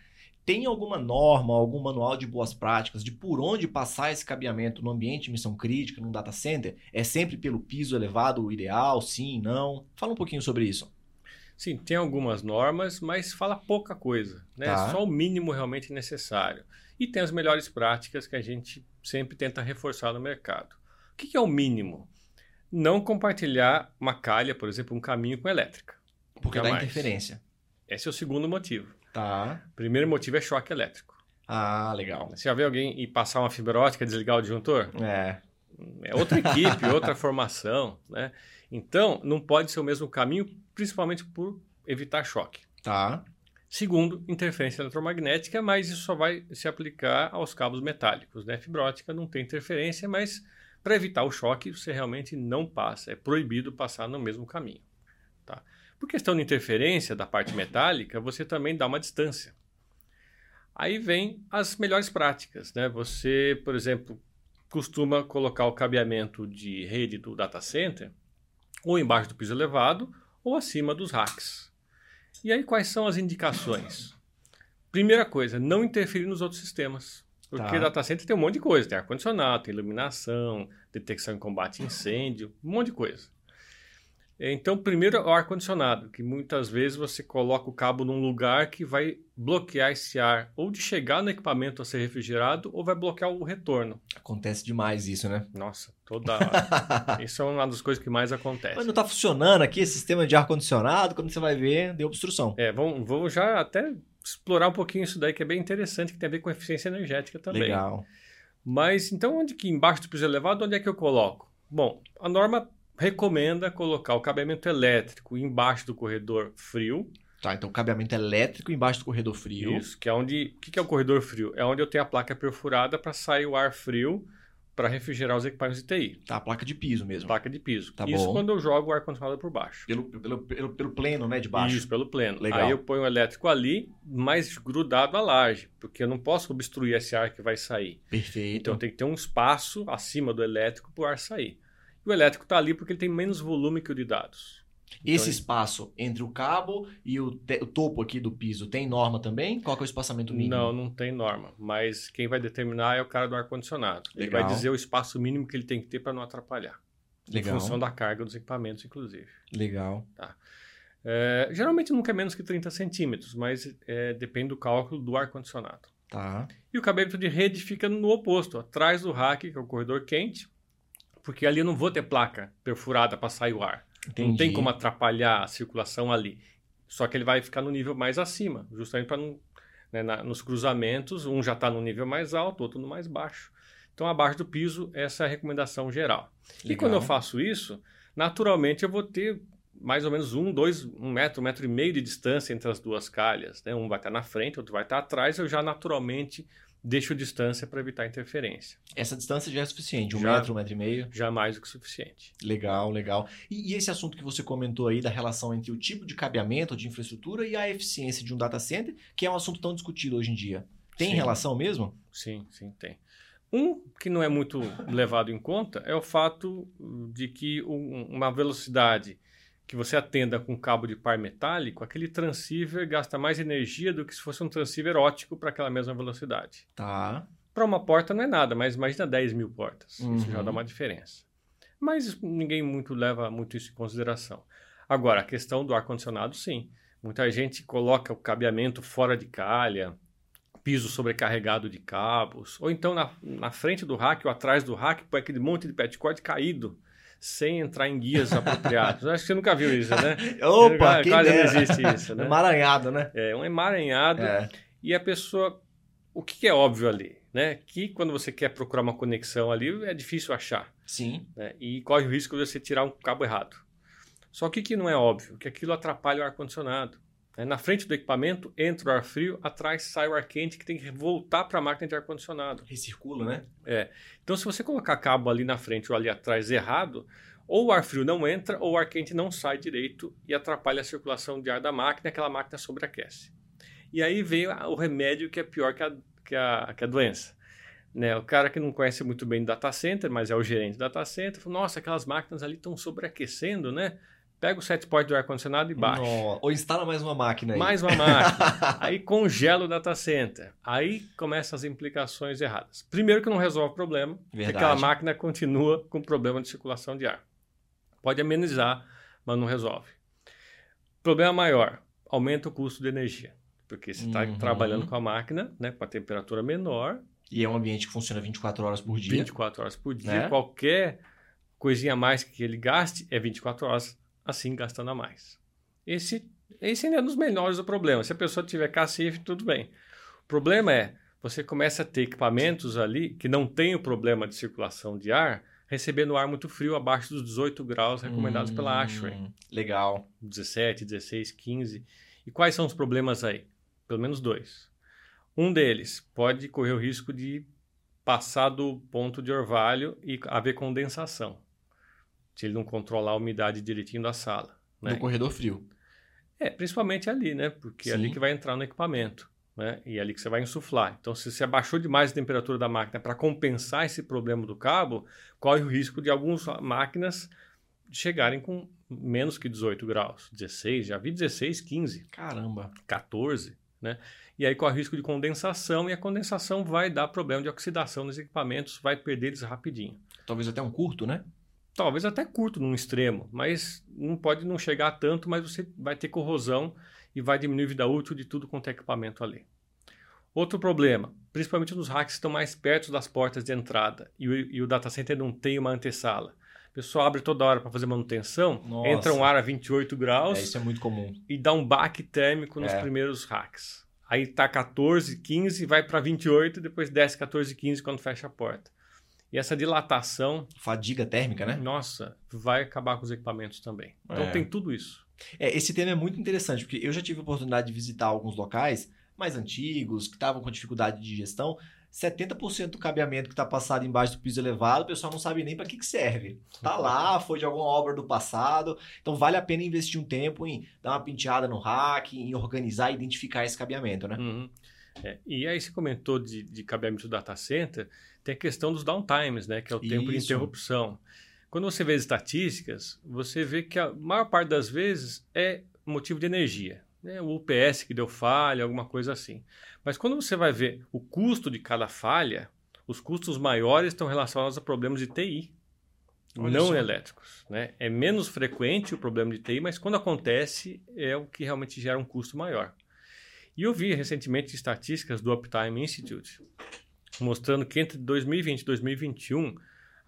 Tem alguma norma, algum manual de boas práticas de por onde passar esse cabeamento no ambiente de missão crítica, num data center? É sempre pelo piso elevado o ideal? Sim, não? Fala um pouquinho sobre isso. Sim, tem algumas normas, mas fala pouca coisa, né? Tá. Só o mínimo realmente necessário. E tem as melhores práticas que a gente sempre tenta reforçar no mercado. O que que é o mínimo? Não compartilhar uma calha, por exemplo, um caminho com elétrica. Porque dá Jamais. interferência. Esse é o segundo motivo. Tá. Primeiro motivo é choque elétrico. Ah, legal. Você já vê alguém ir passar uma fibra ótica, desligar o disjuntor? É. É outra equipe, outra formação, né? Então, não pode ser o mesmo caminho, principalmente por evitar choque. Tá. Segundo, interferência eletromagnética, mas isso só vai se aplicar aos cabos metálicos. Né? Fibra ótica não tem interferência, mas para evitar o choque, você realmente não passa. É proibido passar no mesmo caminho. Tá? Por questão de interferência da parte metálica, você também dá uma distância. Aí vem as melhores práticas. Né? Você, por exemplo, costuma colocar o cabeamento de rede do data center ou embaixo do piso elevado ou acima dos racks. E aí, quais são as indicações? Primeira coisa, não interferir nos outros sistemas. Porque Tá. data center tem um monte de coisa. Tem ar-condicionado, tem iluminação, detecção e combate a incêndio, um monte de coisa. Então, primeiro é o ar-condicionado, que muitas vezes você coloca o cabo num lugar que vai bloquear esse ar, ou de chegar no equipamento a ser refrigerado, ou vai bloquear o retorno. Acontece demais isso, né? Nossa, toda hora. Isso é uma das coisas que mais acontece. Mas não tá funcionando aqui esse sistema de ar-condicionado, quando você vai ver, deu obstrução. É, vamos, vamos já até explorar um pouquinho isso daí, que é bem interessante, que tem a ver com eficiência energética também. Legal. Mas então, onde que embaixo do piso elevado, onde é que eu coloco? Bom, a norma recomenda colocar o cabeamento elétrico embaixo do corredor frio. Tá, então cabeamento elétrico embaixo do corredor frio. Isso, que é onde. O que, é o corredor frio? É onde eu tenho a placa perfurada para sair o ar frio para refrigerar os equipamentos de TI. Tá, a placa de piso mesmo. Placa de piso. Tá Isso bom. quando eu jogo o ar-condicionado por baixo. Pelo, pelo, pelo, pelo pleno, né, de baixo. Isso, pelo pleno. Legal. Aí eu ponho o elétrico ali, mais grudado à laje, porque eu não posso obstruir esse ar que vai sair. Perfeito. Então tem que ter um espaço acima do elétrico para o ar sair. O elétrico está ali porque ele tem menos volume que o de dados. Esse então- espaço entre o cabo e o, te- o topo aqui do piso tem norma também? Qual é o espaçamento mínimo? Não, não tem norma. Mas quem vai determinar é o cara do ar-condicionado. Ele vai dizer o espaço mínimo que ele tem que ter para não atrapalhar. Legal. Em função da carga dos equipamentos, inclusive. Legal. É, geralmente nunca é menos que 30 centímetros, mas é, depende do cálculo do ar-condicionado. Tá. E o cabeamento de rede fica no oposto, atrás do rack, que é o corredor quente, porque ali eu não vou ter placa perfurada para sair o ar. Entendi. Não tem como atrapalhar a circulação ali. Só que ele vai ficar no nível mais acima, justamente para não. né, na- nos cruzamentos, um já está no nível mais alto, outro no mais baixo. Então, abaixo do piso, essa é a recomendação geral. E Legal. quando eu faço isso, naturalmente eu vou ter mais ou menos um, dois, um metro, um metro e meio de distância entre as duas calhas. Né? Um vai estar na frente, outro vai estar atrás. Eu já naturalmente deixo distância para evitar interferência. Essa distância já é suficiente, um Já. metro, um metro e meio. Já mais do que suficiente. Legal, legal. E, e esse assunto que você comentou aí da relação entre o tipo de cabeamento de infraestrutura e a eficiência de um data center, que é um assunto tão discutido hoje em dia. Tem Sim. relação mesmo? Sim, sim, tem. Um que não é muito levado em conta é o fato de que um- uma velocidade que você atenda com cabo de par metálico, aquele transceiver gasta mais energia do que se fosse um transceiver ótico para aquela mesma velocidade. Tá. Para uma porta não é nada, mas imagina 10 mil portas. Uhum. Isso já dá uma diferença. Mas ninguém muito leva muito isso em consideração. Agora, a questão do ar-condicionado, sim. Muita gente coloca o cabeamento fora de calha, piso sobrecarregado de cabos, ou então na, na frente do rack ou atrás do rack põe aquele monte de petcord caído, sem entrar em guias apropriados. Acho que você nunca viu isso, né? Opa, quase, quase não existe isso, né? Emaranhado, né? É, um emaranhado é. e a pessoa... O que é óbvio ali? Né? Que quando você quer procurar uma conexão ali, é difícil achar. Sim. Né? E corre o risco de você tirar um cabo errado. Só que que não é óbvio? Que aquilo atrapalha o ar-condicionado. Né? Na frente do equipamento entra o ar frio, atrás sai o ar quente que tem que voltar para a máquina de ar-condicionado. Recircula, né? É. Então, se você colocar cabo ali na frente ou ali atrás errado, ou o ar frio não entra ou o ar quente não sai direito e atrapalha a circulação de ar da máquina aquela máquina sobreaquece. E aí vem o remédio que é pior que a, que a, que a doença. Né, o cara que não conhece muito bem data center, mas é o gerente do data center, falou, nossa, aquelas máquinas ali estão sobreaquecendo, né? Pega o set point do ar-condicionado e baixa. Ou instala mais uma máquina aí. Mais uma máquina. aí congela o data center. Aí começam as implicações erradas. Primeiro que não resolve o problema, Verdade. aquela máquina continua com problema de circulação de ar. Pode amenizar, mas não resolve. Problema maior, aumenta o custo de energia. Porque você está uhum. trabalhando com a máquina, né, com a temperatura menor. E é um ambiente que funciona 24 horas por dia. 24 horas por dia. Né? Qualquer coisinha a mais que ele gaste é 24 horas assim gastando a mais. Esse, esse é um dos menores do problema. Se a pessoa tiver cacife, tudo bem. O problema é, você começa a ter equipamentos ali que não tem o problema de circulação de ar, recebendo ar muito frio abaixo dos 18 graus recomendados hum, pela ASHRAE. Legal. 17, 16, 15. E quais são os problemas aí? Pelo menos dois. Um deles pode correr o risco de passar do ponto de orvalho e haver condensação se ele não controlar a umidade direitinho da sala. Né? No corredor frio. É, principalmente ali, né? Porque Sim. é ali que vai entrar no equipamento. Né? E é ali que você vai insuflar. Então, se você abaixou demais a temperatura da máquina para compensar esse problema do cabo, corre o risco de algumas máquinas chegarem com menos que 18 graus, 16, já vi 16, 15. Caramba. 14, né? E aí corre o risco de condensação e a condensação vai dar problema de oxidação nos equipamentos, vai perder eles rapidinho. Talvez até um curto, né? Talvez até curto num extremo, mas não pode não chegar a tanto, mas você vai ter corrosão e vai diminuir a vida útil de tudo quanto é equipamento ali. Outro problema, principalmente nos racks que estão mais perto das portas de entrada e o, e o data center não tem uma antessala. O pessoal abre toda hora para fazer manutenção, Nossa. entra um ar a 28 graus. É, isso é muito comum. E dá um baque térmico nos é. primeiros racks. Aí tá 14, 15, vai para 28, depois desce 14, 15 quando fecha a porta. E essa dilatação. Fadiga térmica, né? Nossa, vai acabar com os equipamentos também. Então é. tem tudo isso. É, esse tema é muito interessante, porque eu já tive a oportunidade de visitar alguns locais mais antigos, que estavam com dificuldade de gestão. 70% do cabeamento que está passado embaixo do piso elevado, o pessoal não sabe nem para que, que serve. Tá lá, foi de alguma obra do passado. Então vale a pena investir um tempo em dar uma penteada no rack, em organizar e identificar esse cabeamento, né? Uhum. É, e aí você comentou de, de cabeamento do data center, tem a questão dos downtimes, né? Que é o tempo Isso. de interrupção. Quando você vê as estatísticas, você vê que a maior parte das vezes é motivo de energia. Né? O UPS que deu falha, alguma coisa assim. Mas quando você vai ver o custo de cada falha, os custos maiores estão relacionados a problemas de TI, Olha não só. elétricos. Né? É menos frequente o problema de TI, mas quando acontece é o que realmente gera um custo maior. E eu vi recentemente estatísticas do Uptime Institute mostrando que entre 2020 e 2021,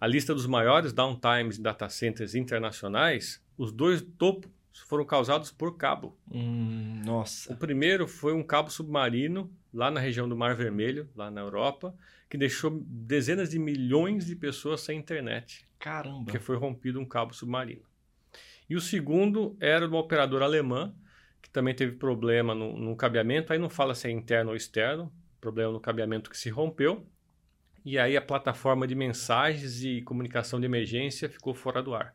a lista dos maiores downtimes em data centers internacionais, os dois topos foram causados por cabo. Hum, nossa. O primeiro foi um cabo submarino lá na região do Mar Vermelho, lá na Europa, que deixou dezenas de milhões de pessoas sem internet. Caramba. Porque foi rompido um cabo submarino. E o segundo era de uma operadora alemã, que também teve problema no, no cabeamento, aí não fala se é interno ou externo, problema no cabeamento que se rompeu, e aí a plataforma de mensagens e comunicação de emergência ficou fora do ar.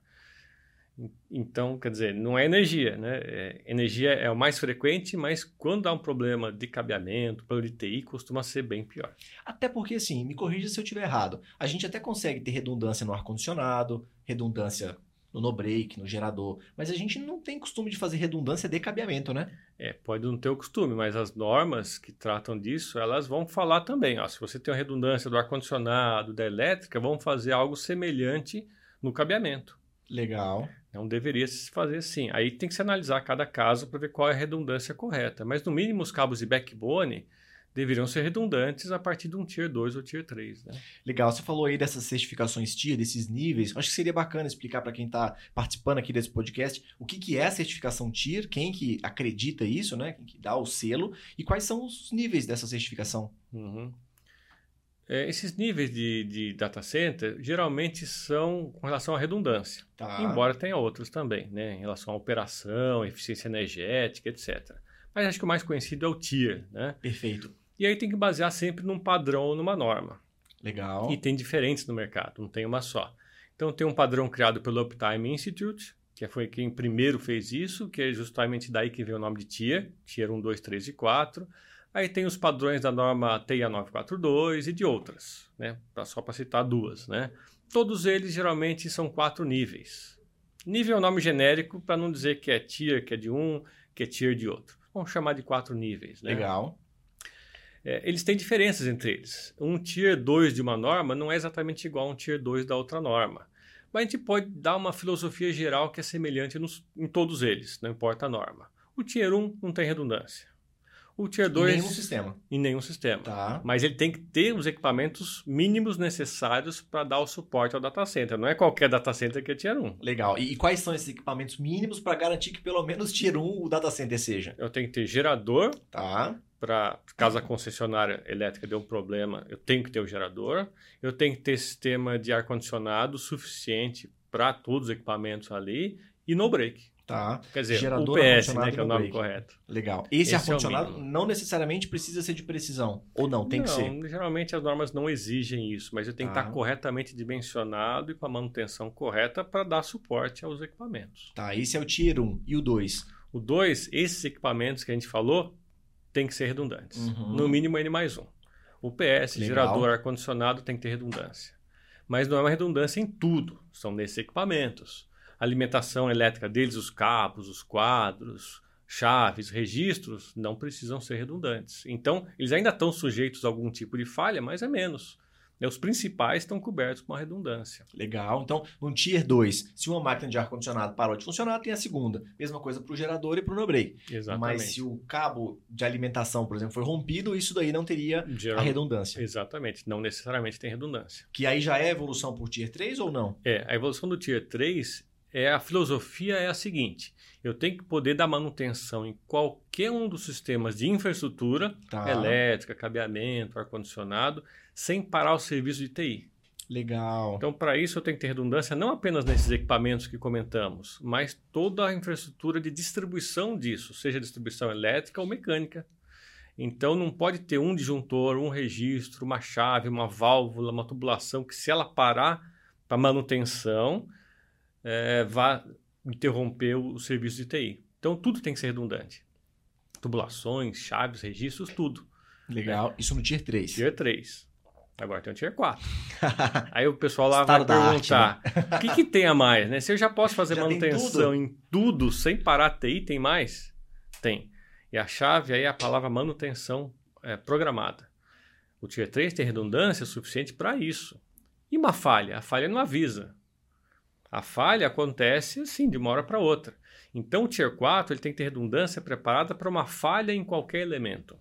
Então, quer dizer, não é energia, né? É, energia é o mais frequente, mas quando há um problema de cabeamento, problema de TI, costuma ser bem pior. Até porque, assim, me corrija se eu estiver errado, a gente até consegue ter redundância no ar-condicionado, redundância no no-break, no gerador. Mas a gente não tem costume de fazer redundância de cabeamento, né? É, pode não ter o costume, mas as normas que tratam disso, elas vão falar também. Ó, se você tem uma redundância do ar-condicionado, da elétrica, vão fazer algo semelhante no cabeamento. Legal. Então deveria se fazer assim. Aí tem que se analisar cada caso para ver qual é a redundância correta. Mas no mínimo os cabos de backbone deveriam ser redundantes a partir de um Tier 2 ou Tier 3. Né? Legal, você falou aí dessas certificações Tier, desses níveis. Acho que seria bacana explicar para quem está participando aqui desse podcast o que, que é a certificação Tier, quem que acredita isso, né? quem que dá o selo e quais são os níveis dessa certificação. Uhum. É, esses níveis de, de data center geralmente são com relação à redundância, Tá. embora tenha outros também, né? em relação à operação, eficiência energética, etc. Mas acho que o mais conhecido é o Tier. Né? Perfeito. E aí tem que basear sempre num padrão ou numa norma. Legal. E tem diferentes no mercado, não tem uma só. Então tem um padrão criado pelo Uptime Institute, que foi quem primeiro fez isso, que é justamente daí que vem o nome de Tier, Tier 1, 2, 3 e 4. Aí tem os padrões da norma TIA 942 e de outras, né? Só para citar duas, né? Todos eles geralmente são quatro níveis. Nível é um nome genérico para não dizer que é tier, que é de um, que é tier de outro. Vamos chamar de quatro níveis, né? Legal. É, eles têm diferenças entre eles. Um tier 2 de uma norma não é exatamente igual a um tier 2 da outra norma. Mas a gente pode dar uma filosofia geral que é semelhante nos, em todos eles, não importa a norma. O tier 1 não tem redundância. O tier 2 Nenhum sistema. em nenhum sistema. Tá. Mas ele tem que ter os equipamentos mínimos necessários para dar o suporte ao data center. Não é qualquer data center que é tier 1. Legal. E, e quais são esses equipamentos mínimos para garantir que pelo menos Tier 1 o data center seja? Eu tenho que ter gerador Tá. Para caso a concessionária elétrica dê um problema, eu tenho que ter o gerador. Eu tenho que ter sistema de ar condicionado suficiente para todos os equipamentos ali e no break. Tá. Quer dizer, Gerador, UPS, ar-condicionado né, que é o no nome break. correto. Legal. Esse, Esse é ar-condicionado mínimo. não necessariamente precisa ser de precisão. Ou não, tem que ser. Não, geralmente as normas não exigem isso, mas ele tem que Tá. estar corretamente dimensionado e com a manutenção correta para dar suporte aos equipamentos. Tá, esse é o Tier 1. E o 2? O 2, esses equipamentos que a gente falou, tem que ser redundantes. Uhum. No mínimo N mais um. O PS, Legal. gerador, ar-condicionado tem que ter redundância. Mas não é uma redundância em tudo, são nesses equipamentos. A alimentação elétrica deles, os cabos, os quadros, chaves, registros, não precisam ser redundantes. Então, eles ainda estão sujeitos a algum tipo de falha, mas é menos. Né, Os principais estão cobertos com uma redundância. Legal. Então, no Tier 2, se uma máquina de ar-condicionado parou de funcionar, tem a segunda. Mesma coisa para o gerador e para o no-break. Exatamente. Mas se o cabo de alimentação, por exemplo, foi rompido, isso daí não teria a Geral- redundância. Exatamente, não necessariamente tem redundância. Que aí já é evolução por Tier 3 ou não? É, a evolução do Tier 3, é, a filosofia é a seguinte: eu tenho que poder dar manutenção em qualquer um dos sistemas de infraestrutura, Tá. elétrica, cabeamento, ar-condicionado, sem parar o serviço de TI. Legal. Então, para isso, eu tenho que ter redundância não apenas nesses equipamentos que comentamos, mas toda a infraestrutura de distribuição disso, seja distribuição elétrica ou mecânica. Então, não pode ter um disjuntor, um registro, uma chave, uma válvula, uma tubulação que, se ela parar para manutenção, eh, vá interromper o, o serviço de TI. Então, tudo tem que ser redundante. Tubulações, chaves, registros, tudo. Legal. Isso no Tier 3. Tier 3. Agora tem o Tier 4. Aí o pessoal lá vai da arte, perguntar: o que, que tem a mais? Né? Se eu já posso fazer Já manutenção em tudo sem parar a TI, tem mais? Tem. E a chave aí é a palavra manutenção é, programada. O Tier 3 tem redundância suficiente para isso. E uma falha? A falha não avisa. A falha acontece assim, de uma hora para outra. Então o Tier 4 ele tem que ter redundância preparada para uma falha em qualquer elemento.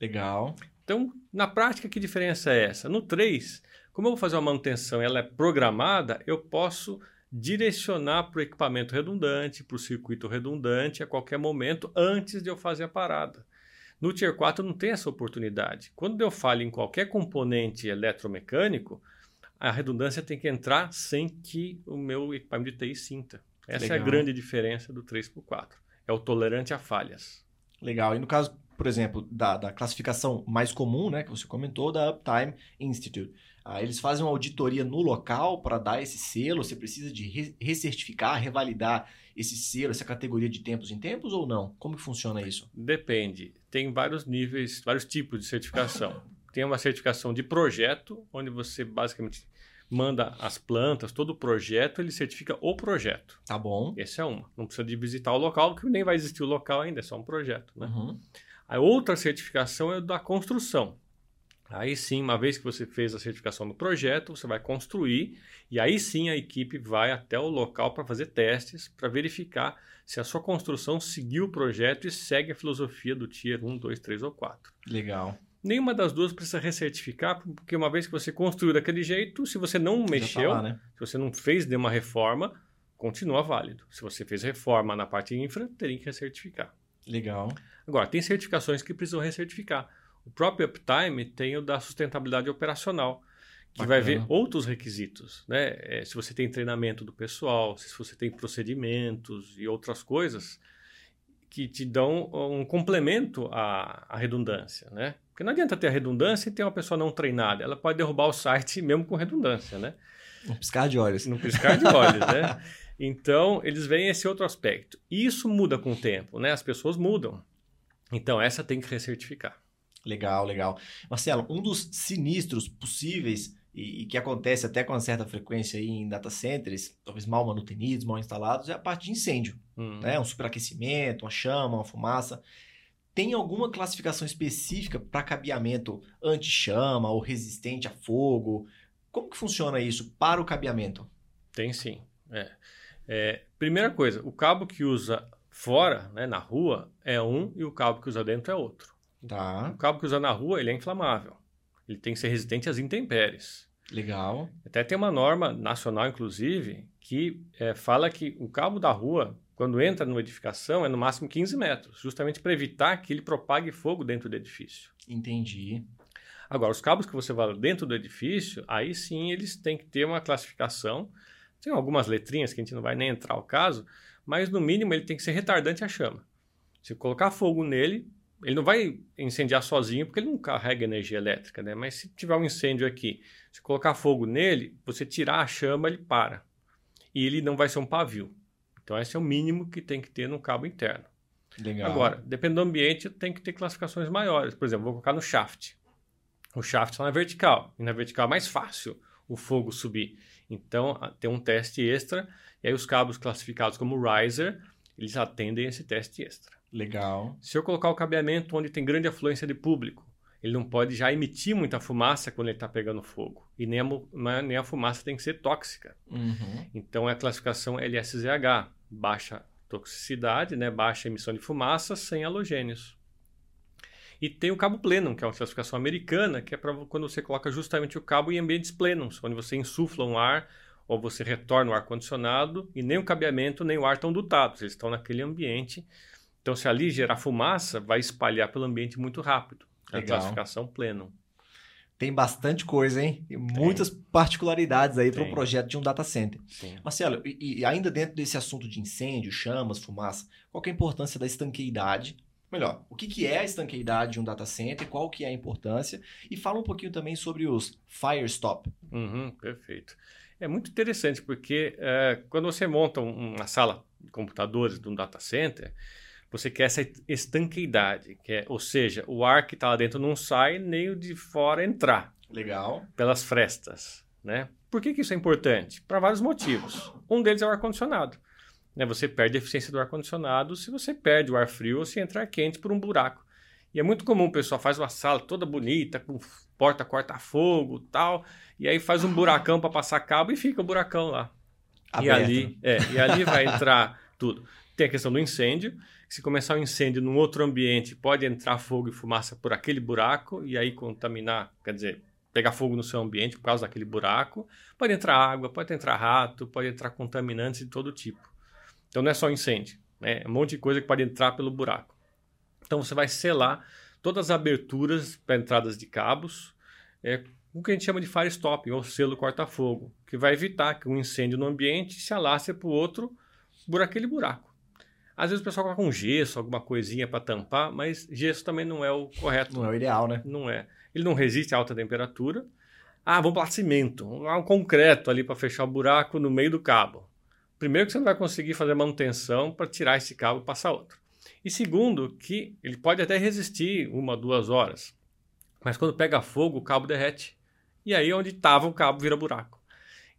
Legal. Então, na prática, que diferença é essa? No 3, como eu vou fazer uma manutenção e ela é programada, eu posso direcionar para o equipamento redundante, para o circuito redundante a qualquer momento antes de eu fazer a parada. No Tier 4 não tem essa oportunidade. Quando eu falho em qualquer componente eletromecânico, a redundância tem que entrar sem que o meu equipamento de TI sinta. Essa é a Legal. grande diferença do 3 para o 4. É o tolerante a falhas. Legal. E no caso, por exemplo, da, da classificação mais comum, né, que você comentou, da Uptime Institute. Ah, eles fazem uma auditoria no local para dar esse selo? Você precisa de re- recertificar, revalidar esse selo, essa categoria de tempos em tempos ou não? Como que funciona isso? Depende. Tem vários níveis, vários tipos de certificação. Tem uma certificação de projeto, onde você basicamente manda as plantas, todo o projeto, ele certifica o projeto. Tá bom. Essa é uma. Não precisa de visitar o local, que nem vai existir o local ainda, é só um projeto. Né? Uhum. A outra certificação é da construção. Aí sim, uma vez que você fez a certificação do projeto, você vai construir e aí sim a equipe vai até o local para fazer testes, para verificar se a sua construção seguiu o projeto e segue a filosofia do Tier 1, 2, 3 ou 4. Legal. Nenhuma das duas precisa recertificar, porque uma vez que você construiu daquele jeito, se você não mexeu, tá lá, né? se você não fez nenhuma reforma, continua válido. Se você fez reforma na parte infra, teria que recertificar. Legal. Agora, tem certificações que precisam recertificar. O próprio Uptime tem o da sustentabilidade operacional, que Bacana. vai ver outros requisitos. Né? É, se você tem treinamento do pessoal, se você tem procedimentos e outras coisas que te dão um complemento à, à redundância. Né? Porque não adianta ter a redundância e ter uma pessoa não treinada. Ela pode derrubar o site mesmo com redundância. Né? Um piscar de olhos. Um piscar de olhos, né? Então, eles veem esse outro aspecto. Isso muda com o tempo, né? As pessoas mudam. Então, essa tem que recertificar. Legal, legal. Marcelo, um dos sinistros possíveis e, e, que acontece até com uma certa frequência aí em data centers, talvez mal manutenidos, mal instalados, é a parte de incêndio. Hum. Né? Um superaquecimento, uma chama, uma fumaça. Tem alguma classificação específica para cabeamento anti-chama ou resistente a fogo? Como que funciona isso para o cabeamento? Tem sim. É. É, primeira coisa, o cabo que usa fora, né, na rua, é um e o cabo que usa dentro é outro. Tá. O cabo que usa na rua, ele é inflamável. Ele tem que ser resistente às intempéries. Legal. Até tem uma norma nacional, inclusive, que é, fala que o cabo da rua, quando entra numa edificação, é no máximo 15 metros, justamente para evitar que ele propague fogo dentro do edifício. Entendi. Agora, os cabos que você vai dentro do edifício, aí sim eles têm que ter uma classificação tem algumas letrinhas que a gente não vai nem entrar ao caso, mas no mínimo ele tem que ser retardante à chama. Se colocar fogo nele, ele não vai incendiar sozinho porque ele não carrega energia elétrica, né? Mas se tiver um incêndio aqui, se colocar fogo nele, você tirar a chama, ele para. E ele não vai ser um pavio. Então esse é o mínimo que tem que ter no cabo interno. Legal. Agora, dependendo do ambiente, tem que ter classificações maiores. Por exemplo, vou colocar no shaft. O shaft está na vertical. E na vertical é mais fácil o fogo subir. Então, tem um teste extra, e aí os cabos classificados como riser, eles atendem esse teste extra. Legal. Se eu colocar o cabeamento onde tem grande afluência de público, ele não pode já emitir muita fumaça quando ele está pegando fogo. E nem a, nem a fumaça tem que ser tóxica. Uhum. Então, é a classificação LSZH, baixa toxicidade, né, baixa emissão de fumaça, sem halogênios. E tem o cabo plenum, que é uma classificação americana, que é para quando você coloca justamente o cabo em ambientes plenums, onde você insufla um ar ou você retorna o ar-condicionado e nem o cabeamento nem o ar estão dutados, eles estão naquele ambiente. Então, se ali gerar fumaça, vai espalhar pelo ambiente muito rápido. É a classificação plenum. Tem bastante coisa, hein? E muitas particularidades aí para o projeto de um data center. Sim. Marcelo, e, e, ainda dentro desse assunto de incêndio, chamas, fumaça, qual é a importância da estanqueidade melhor, o que, que é a estanqueidade de um data center, qual que é a importância, e fala um pouquinho também sobre os fire stop. Uhum, perfeito. É muito interessante porque é, quando você monta uma sala de computadores de um data center, você quer essa estanqueidade, que é, ou seja, o ar que está lá dentro não sai, nem o de fora entrar. Legal. Pelas frestas, né? Por que, que isso é importante? Para vários motivos. Um deles é o ar-condicionado. Né? Você perde a eficiência do ar-condicionado se você perde o ar frio ou se entrar quente por um buraco. E é muito comum o pessoal faz uma sala toda bonita, com porta corta-fogo tal, e aí faz um buracão para passar cabo e fica o buracão lá. Aberto. E ali, é, e ali vai entrar tudo. Tem a questão do incêndio. Se começar um incêndio num outro ambiente, pode entrar fogo e fumaça por aquele buraco e aí contaminar, quer dizer, pegar fogo no seu ambiente por causa daquele buraco. Pode entrar água, pode entrar rato, pode entrar contaminantes de todo tipo. Então não é só incêndio, né? é um monte de coisa que pode entrar pelo buraco. Então você vai selar todas as aberturas para entradas de cabos, é, o que a gente chama de fire stopping, ou selo corta-fogo, que vai evitar que um incêndio no ambiente se alastre para o outro por aquele buraco. Às vezes o pessoal coloca um gesso, alguma coisinha para tampar, mas gesso também não é o correto. Não é o ideal, né? Não é. Ele não resiste a alta temperatura. Ah, vamos para cimento, um concreto ali para fechar o buraco no meio do cabo. Primeiro que você não vai conseguir fazer manutenção para tirar esse cabo e passar outro. E segundo, que ele pode até resistir uma, duas horas. Mas quando pega fogo, o cabo derrete. E aí onde estava o cabo vira buraco.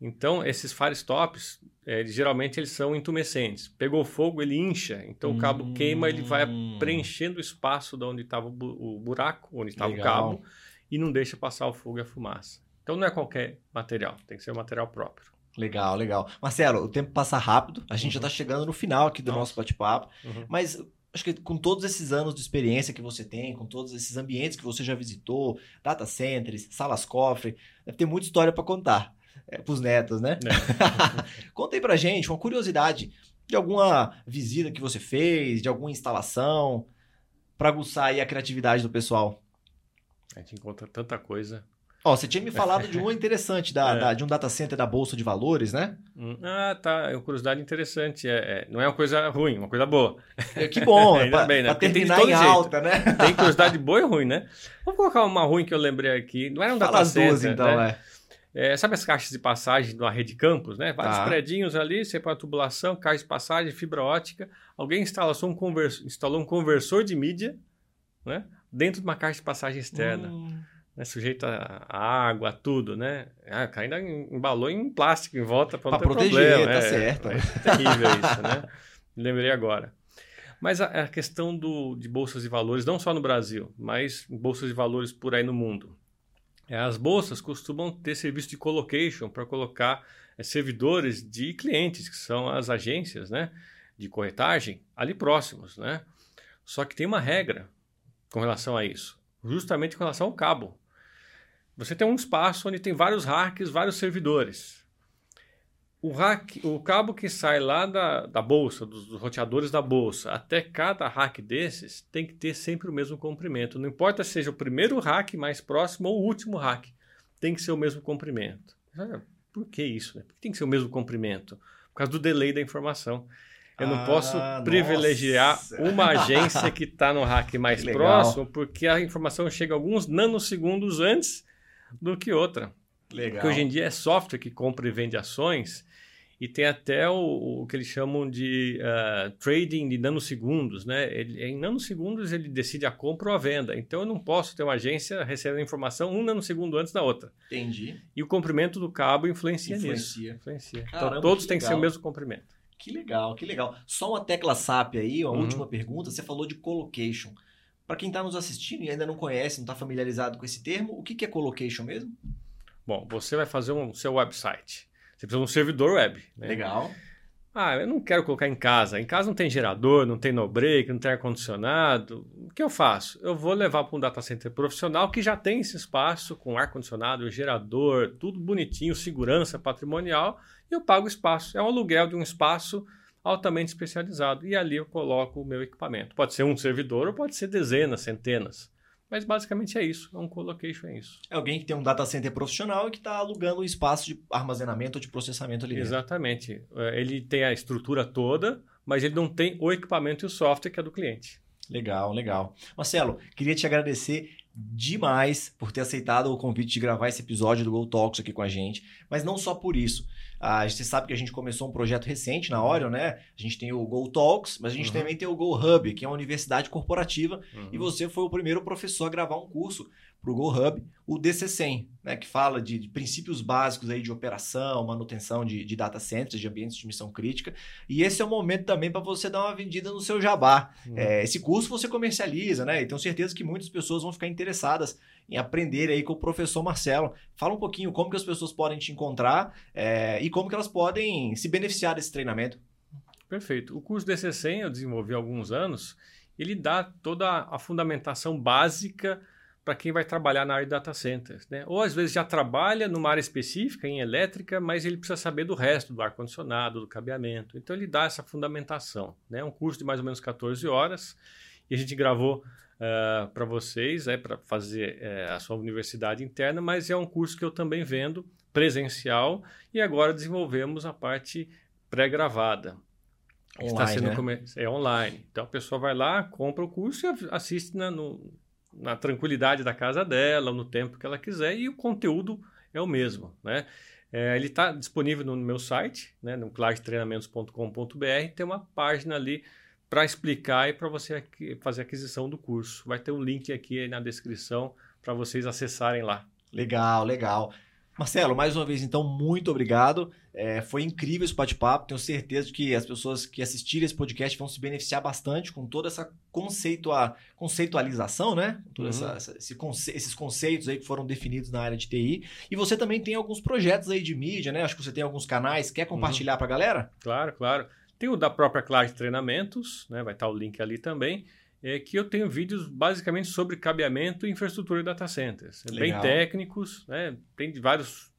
Então, esses fire stops, é, geralmente eles são intumescentes. Pegou fogo, ele incha. Então, o cabo hum... queima, ele vai preenchendo o espaço de onde estava o buraco, onde estava o cabo, e não deixa passar o fogo e a fumaça. Então, não é qualquer material, tem que ser um material próprio. Legal, legal. Marcelo, o tempo passa rápido. A gente uhum. já está chegando no final aqui do Nossa. nosso bate-papo. Uhum. Mas acho que com todos esses anos de experiência que você tem, com todos esses ambientes que você já visitou, data centers, salas cofre, deve ter muita história para contar é, para os netos, né? É. Conta aí pra gente uma curiosidade de alguma visita que você fez, de alguma instalação, para aguçar aí a criatividade do pessoal. A gente encontra tanta coisa. Ó, você tinha me falado de uma interessante, da, é. da, de um data center da Bolsa de Valores, né? Hum, ah, tá. É uma curiosidade interessante. É, é, não é uma coisa ruim, uma coisa boa. É, que bom, é pra, bem, né? pra terminar em jeito. alta, né? Tem curiosidade boa e ruim, né? Vamos colocar uma ruim que eu lembrei aqui. Não era um Fala data center, duas, então, né? é. É, sabe as caixas de passagem de uma rede campus, né? Vários tá. predinhos ali, você põe a tubulação, caixa de passagem, fibra ótica. Alguém instalou um, convers... instalou um conversor de mídia, né? Dentro de uma caixa de passagem externa. Hum. Né? Sujeito a, água, a tudo, né? Ah, ainda embalou em plástico em volta para proteger, problema. tá é, certo. É, terrível isso, né? Lembrei agora. Mas a, a questão do, de bolsas de valores, não só no Brasil, mas bolsas de valores por aí no mundo. É, as bolsas costumam ter serviço de colocation para colocar é, servidores de clientes, que são as agências né, de corretagem, ali próximos. Né? Só que tem uma regra com relação a isso, justamente com relação ao cabo. Você tem um espaço onde tem vários racks, vários servidores o, rack, o cabo que sai lá da, da bolsa, dos, dos, roteadores da bolsa, até cada rack desses, tem que ter sempre o mesmo comprimento. Não importa se seja o primeiro rack mais próximo ou o último rack, tem que ser o mesmo comprimento. Por que isso? Né? Por que tem que ser o mesmo comprimento? Por causa do delay da informação. Eu não ah, posso privilegiar nossa. uma agência que está no rack mais próximo, porque a informação chega alguns nanosegundos antes do que outra. Legal. Porque hoje em dia é software que compra e vende ações e tem até o, o que eles chamam de uh, trading de nanosegundos, né? Ele, em nanosegundos ele decide a compra ou a venda. Então eu não posso ter uma agência recebendo informação um nanosegundo antes da outra. Entendi. E o comprimento do cabo influencia, influencia. nisso. Influencia. Então, Caramba, então todos têm que ser o mesmo comprimento. Que legal, que legal. Só uma tecla SAP aí, uma uhum. última pergunta. Você falou de colocation. Para quem está nos assistindo e ainda não conhece, não está familiarizado com esse termo, o que, que é colocation mesmo? Bom, você vai fazer um seu website. Você precisa de um servidor web. Né? Legal. Ah, eu não quero colocar em casa. Em casa não tem gerador, não tem no-break, não tem ar-condicionado. O que eu faço? Eu vou levar para um data center profissional que já tem esse espaço com ar-condicionado, gerador, tudo bonitinho, segurança patrimonial, e eu pago o espaço. É um aluguel de um espaço altamente especializado. E ali eu coloco o meu equipamento. Pode ser um servidor ou pode ser dezenas, centenas. Mas basicamente é isso, é um colocation, é isso. É alguém que tem um data center profissional e que está alugando um espaço de armazenamento ou de processamento ali dentro. Exatamente. É, ele tem a estrutura toda, mas ele não tem o equipamento e o software que é do cliente. Legal, legal. Marcelo, queria te agradecer demais por ter aceitado o convite de gravar esse episódio do Go Talks aqui com a gente, mas não só por isso. Ah, você sabe que a gente começou um projeto recente na Orion, né? A gente tem o Go Talks, mas a gente uhum. também tem o Go Hub, que é uma universidade corporativa, uhum. e você foi o primeiro professor a gravar um curso para o Go Hub, o DC100, né? Que fala de, de, princípios básicos aí de operação, manutenção de, de data centers, de ambientes de missão crítica. E esse é o momento também para você dar uma vendida no seu jabá. Uhum. É, esse curso você comercializa, né? E tenho certeza que muitas pessoas vão ficar interessadas em aprender aí com o professor Marcelo. Fala um pouquinho como que as pessoas podem te encontrar é, e como que elas podem se beneficiar desse treinamento. Perfeito. O curso DC100 eu desenvolvi há alguns anos. Ele dá toda a fundamentação básica para quem vai trabalhar na área de data centers. Né? Ou às vezes já trabalha numa área específica, em elétrica, mas ele precisa saber do resto, do ar-condicionado, do cabeamento. Então ele dá essa fundamentação. É né? um curso de mais ou menos 14 horas e a gente gravou uh, eh, para vocês, é, para fazer uh, a sua universidade interna, mas é um curso que eu também vendo presencial e agora desenvolvemos a parte pré-gravada. Online, está sendo né? É online. Então a pessoa vai lá, compra o curso e assiste na, no, na tranquilidade da casa dela, no tempo que ela quiser, e o conteúdo é o mesmo. Né? É, ele está disponível no meu site, né, no clartreinamentos.com.br, tem uma página ali para explicar e para você fazer a aquisição do curso. Vai ter um link aqui na descrição para vocês acessarem lá. Legal, legal. Marcelo, mais uma vez, então, muito obrigado. É, foi incrível esse bate-papo. Tenho certeza de que as pessoas que assistirem esse podcast vão se beneficiar bastante com toda essa conceitua, conceitualização, né? Todos uhum. essa, esse conce, esses conceitos aí que foram definidos na área de TI. E você também tem alguns projetos aí de mídia, né? Acho que você tem alguns canais. Quer compartilhar uhum. para a galera? Claro, claro. Tem o da própria Clark Treinamentos, né? vai estar o link ali também, é que eu tenho vídeos basicamente sobre cabeamento e infraestrutura de data centers. Legal. Bem técnicos, né? tem vários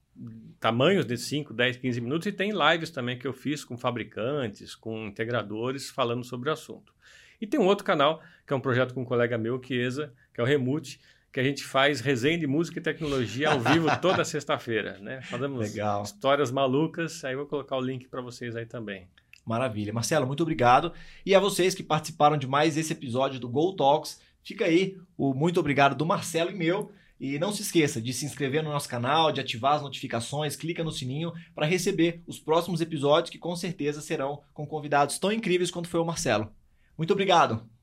tamanhos de 5, 10, 15 minutos e tem lives também que eu fiz com fabricantes, com integradores falando sobre o assunto. E tem um outro canal, que é um projeto com um colega meu, Chiesa, que é o Remute, que a gente faz resenha de música e tecnologia ao vivo toda sexta-feira, né? Fazemos Legal. histórias malucas, aí vou colocar o link para vocês aí também. Maravilha. Marcelo, muito obrigado. E a vocês que participaram de mais esse episódio do Go Talks, fica aí o muito obrigado do Marcelo e meu. E não se esqueça de se inscrever no nosso canal, de ativar as notificações, clica no sininho para receber os próximos episódios que com certeza serão com convidados tão incríveis quanto foi o Marcelo. Muito obrigado!